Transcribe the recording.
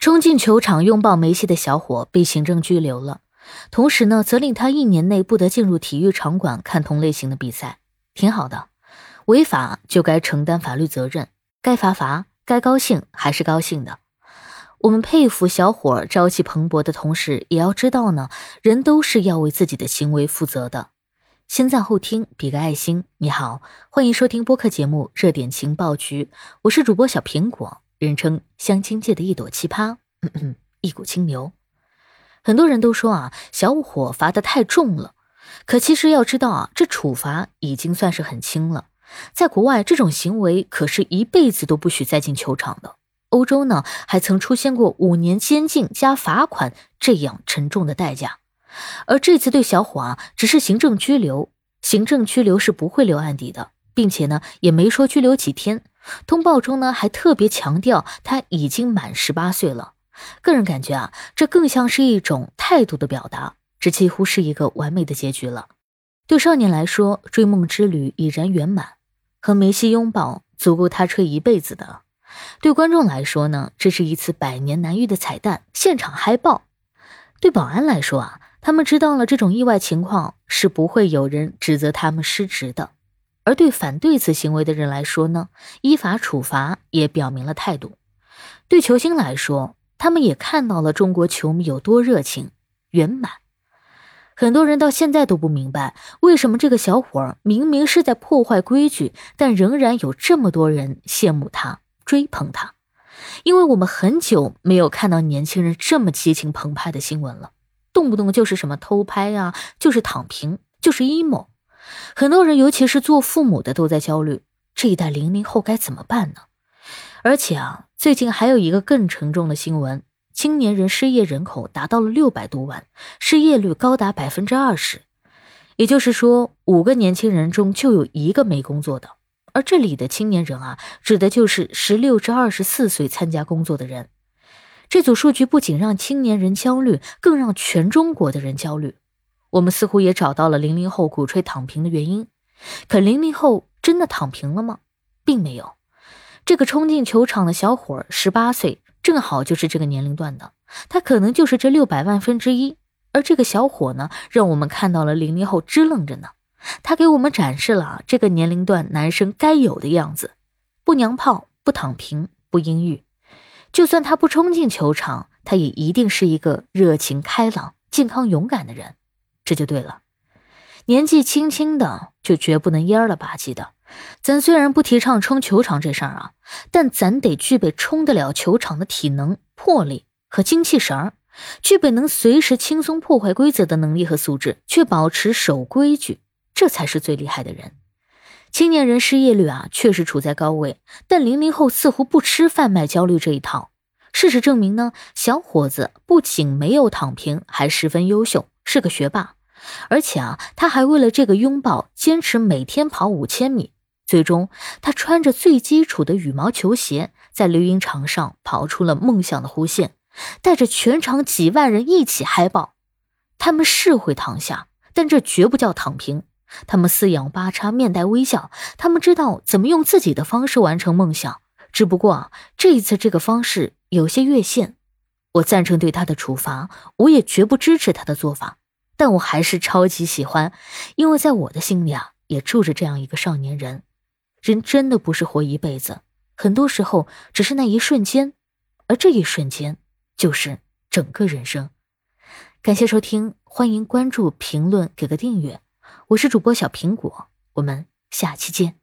冲进球场拥抱梅西的小伙被行政拘留了，同时呢，责令他一年内不得进入体育场馆看同类型的比赛。挺好的，违法就该承担法律责任，该罚罚，该高兴还是高兴的。我们佩服小伙朝气蓬勃的同时，也要知道呢，人都是要为自己的行为负责的。先赞后听，比个爱心。你好，欢迎收听播客节目《热点情报局》，我是主播小苹果。人称相亲界的一朵奇葩，一股清流。很多人都说啊，小伙罚的太重了。可其实要知道啊，这处罚已经算是很轻了。在国外，这种行为可是一辈子都不许再进球场的。欧洲呢，还曾出现过五年监禁加罚款这样沉重的代价。而这次对小伙啊，只是行政拘留，行政拘留是不会留案底的，并且呢，也没说拘留几天。通报中呢，还特别强调他已经满十八岁了。个人感觉啊，这更像是一种态度的表达，这几乎是一个完美的结局了。对少年来说，追梦之旅已然圆满，和梅西拥抱足够他吹一辈子的。对观众来说呢，这是一次百年难遇的彩蛋，现场嗨爆。对保安来说啊，他们知道了这种意外情况是不会有人指责他们失职的。而对反对此行为的人来说呢，依法处罚也表明了态度。对球星来说，他们也看到了中国球迷有多热情、圆满。很多人到现在都不明白，为什么这个小伙明明是在破坏规矩，但仍然有这么多人羡慕他、追捧他。因为我们很久没有看到年轻人这么激情澎湃的新闻了，动不动就是什么偷拍啊，就是躺平，就是 emo。很多人，尤其是做父母的，都在焦虑这一代零零后该怎么办呢？而且啊，最近还有一个更沉重的新闻：青年人失业人口达到了六百多万，失业率高达百分之二十。也就是说，五个年轻人中就有一个没工作的。而这里的青年人啊，指的就是十六至二十四岁参加工作的人。这组数据不仅让青年人焦虑，更让全中国的人焦虑。我们似乎也找到了零零后鼓吹躺平的原因，可零零后真的躺平了吗？并没有。这个冲进球场的小伙十八岁，正好就是这个年龄段的，他可能就是这六百万分之一。而这个小伙呢，让我们看到了零零后支棱着呢，他给我们展示了这个年龄段男生该有的样子：不娘炮，不躺平，不阴郁。就算他不冲进球场，他也一定是一个热情开朗、健康勇敢的人。这就对了，年纪轻轻的就绝不能蔫了吧唧的。咱虽然不提倡冲球场这事儿啊，但咱得具备冲得了球场的体能、魄力和精气神儿，具备能随时轻松破坏规则的能力和素质，却保持守规矩，这才是最厉害的人。青年人失业率啊，确实处在高位，但零零后似乎不吃贩卖焦虑这一套。事实证明呢，小伙子不仅没有躺平，还十分优秀，是个学霸。而且啊，他还为了这个拥抱，坚持每天跑五千米。最终，他穿着最基础的羽毛球鞋，在绿茵场上跑出了梦想的弧线，带着全场几万人一起嗨爆。他们是会躺下，但这绝不叫躺平。他们四仰八叉，面带微笑。他们知道怎么用自己的方式完成梦想。只不过啊，这一次这个方式有些越线。我赞成对他的处罚，我也绝不支持他的做法。但我还是超级喜欢，因为在我的心里啊，也住着这样一个少年人。人真的不是活一辈子，很多时候只是那一瞬间，而这一瞬间就是整个人生。感谢收听，欢迎关注、评论、给个订阅。我是主播小苹果，我们下期见。